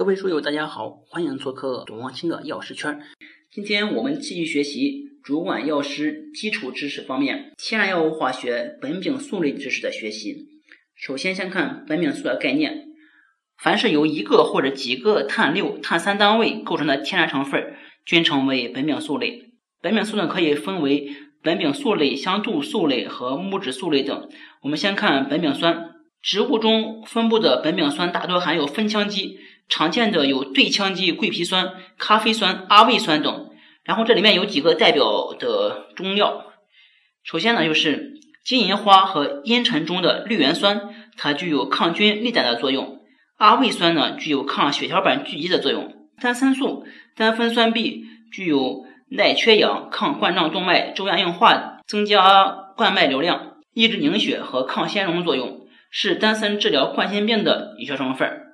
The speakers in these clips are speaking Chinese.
各位书友，大家好，欢迎做客董望清的药师圈。今天我们继续学习主管药师基础知识方面天然药物化学苯丙素类知识的学习。首先，先看苯丙素的概念。凡是由一个或者几个碳六、碳三单位构成的天然成分，均称为苯丙素类。苯丙素呢，可以分为苯丙素类、香豆素类和木质素类等。我们先看苯丙酸。植物中分布的苯丙酸大多含有酚羟基，常见的有对羟基桂皮酸、咖啡酸、阿魏酸等。然后这里面有几个代表的中药，首先呢就是金银花和茵陈中的绿原酸，它具有抗菌利胆的作用；阿魏酸呢具有抗血小板聚集的作用；丹参素、丹酚酸 B 具有耐缺氧、抗冠状动脉粥样硬化、增加冠脉流量、抑制凝血和抗纤溶作用。是丹参治疗冠心病的有效成分。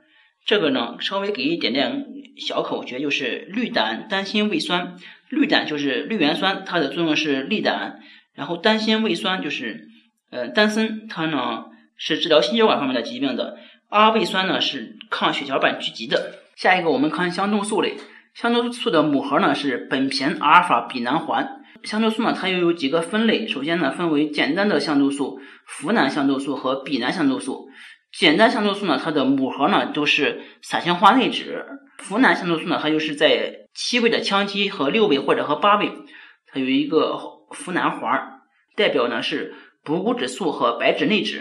这个呢，稍微给一点点小口诀，就是绿胆丹心胃酸。绿胆就是绿原酸，它的作用是利胆。然后丹心胃酸就是呃丹参，它呢是治疗心血管方面的疾病的。阿魏酸呢是抗血小板聚集的。下一个我们看香豆素类，香豆素的母核呢是苯醛阿尔法吡南环。香豆素呢，它又有几个分类。首先呢，分为简单的香豆素、呋喃香豆素和吡喃香豆素。简单香豆素呢，它的母核呢都是散氢化内酯；呋喃香豆素呢，它就是在七位的羟基和六位或者和八位，它有一个呋喃环，代表呢是补骨脂素和白芷内酯。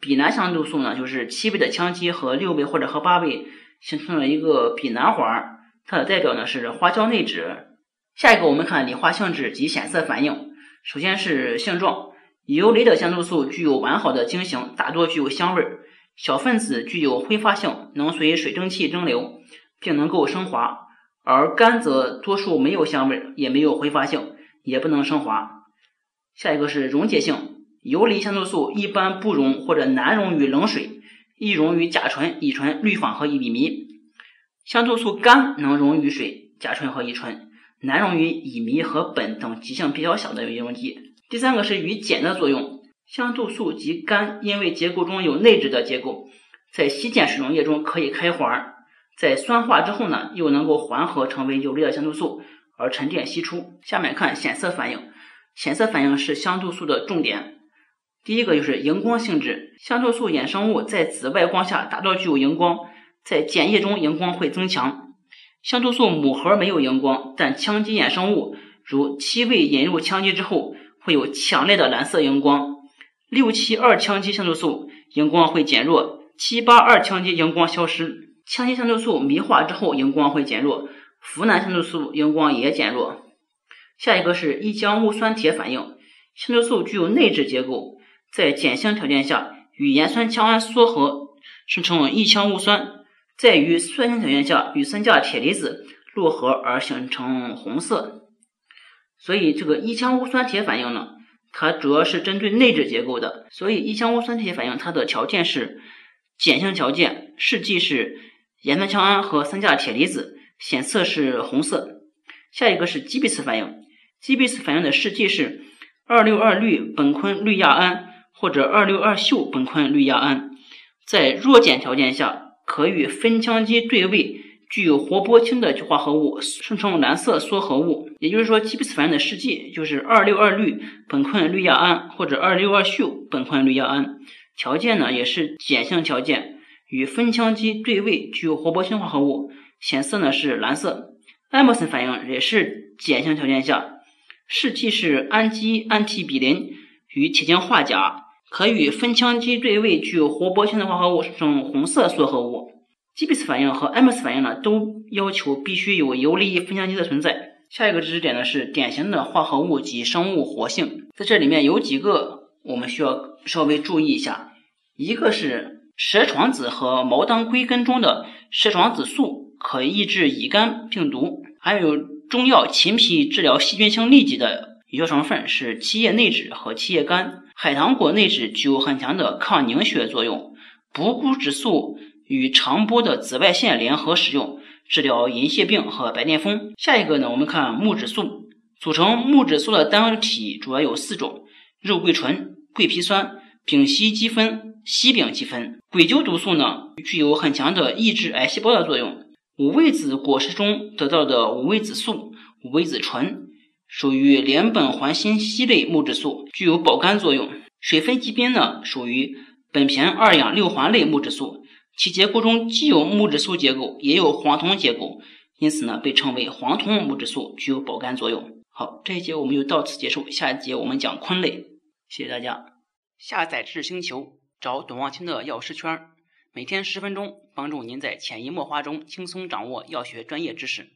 吡喃香豆素呢，就是七位的羟基和六位或者和八位形成了一个吡喃环，它的代表呢是花椒内酯。下一个，我们看理化性质及显色反应。首先是性状，游离的香豆素具有完好的晶型，大多具有香味儿。小分子具有挥发性，能随水蒸气蒸馏，并能够升华；而甘则多数没有香味，也没有挥发性，也不能升华。下一个是溶解性，游离香豆素一般不溶或者难溶于冷水，易溶于甲醇、乙醇、氯仿和乙醚。香豆素干能溶于水、甲醇和乙醇。难溶于乙醚和苯等极性比较小的溶剂。第三个是与碱的作用，香豆素及苷因为结构中有内酯的结构，在稀碱水溶液中可以开环，在酸化之后呢，又能够缓和成为有利的香豆素而沉淀析出。下面看显色反应，显色反应是香豆素的重点。第一个就是荧光性质，香豆素衍生物在紫外光下大多具有荧光，在碱液中荧光会增强。香豆素母核没有荧光，但羟基衍生物如七味引入羟基之后，会有强烈的蓝色荧光。六七二羟基香豆素荧光会减弱，七八二羟基荧光消失。羟基香豆素醚化之后荧光会减弱，呋喃香豆素荧光也减弱。下一个是异羟戊酸铁反应，香豆素具有内酯结构，在碱性条件下与盐酸羟胺缩合，生成一羟戊酸。在于酸性条件下与三价铁离子络合而形成红色，所以这个一羟戊酸铁反应呢，它主要是针对内酯结构的。所以一羟戊酸铁反应它的条件是碱性条件，试剂是盐酸羟胺和三价铁离子，显色是红色。下一个是基比斯反应，基比斯反应的试剂是二六二氯苯醌氯亚胺或者二六二溴苯醌氯亚胺，在弱碱条件下。可与酚羟基对位，具有活泼氢的化合物生成蓝色缩合物。也就是说，基比斯反应的试剂就是二六二氯苯醌氯亚胺或者二六二溴苯醌氯亚胺。条件呢也是碱性条件，与酚羟基对位，具有活泼氢化合物，显色呢是蓝色。艾默森反应也是碱性条件下，试剂是氨基氨替吡啉与铁氰化钾。可与酚羟基对位，具有活泼氢的化合物生成红色缩合物。G B S 反应和 M S 反应呢，都要求必须有游离酚羟基的存在。下一个知识点呢是典型的化合物及生物活性，在这里面有几个我们需要稍微注意一下。一个是蛇床子和毛当归根中的蛇床子素可抑制乙肝病毒，还有中药秦皮治疗细菌性痢疾的有效成分是七叶内酯和七叶苷。海棠果内酯具有很强的抗凝血作用，补骨脂素与长波的紫外线联合使用，治疗银屑病和白癜风。下一个呢，我们看木质素，组成木质素的单体主要有四种：肉桂醇、桂皮酸、丙烯基酚、烯丙基酚。硅酒毒素呢，具有很强的抑制癌细胞的作用。五味子果实中得到的五味子素、五味子醇，属于联苯环辛烯类木质素，具有保肝作用。水飞吉宾呢，属于苯醛二氧六环类木质素，其结构中既有木质素结构，也有黄酮结构，因此呢，被称为黄酮木质素，具有保肝作用。好，这一节我们就到此结束，下一节我们讲昆类。谢谢大家。下载知识星球，找董望清的药师圈。每天十分钟，帮助您在潜移默化中轻松掌握药学专业知识。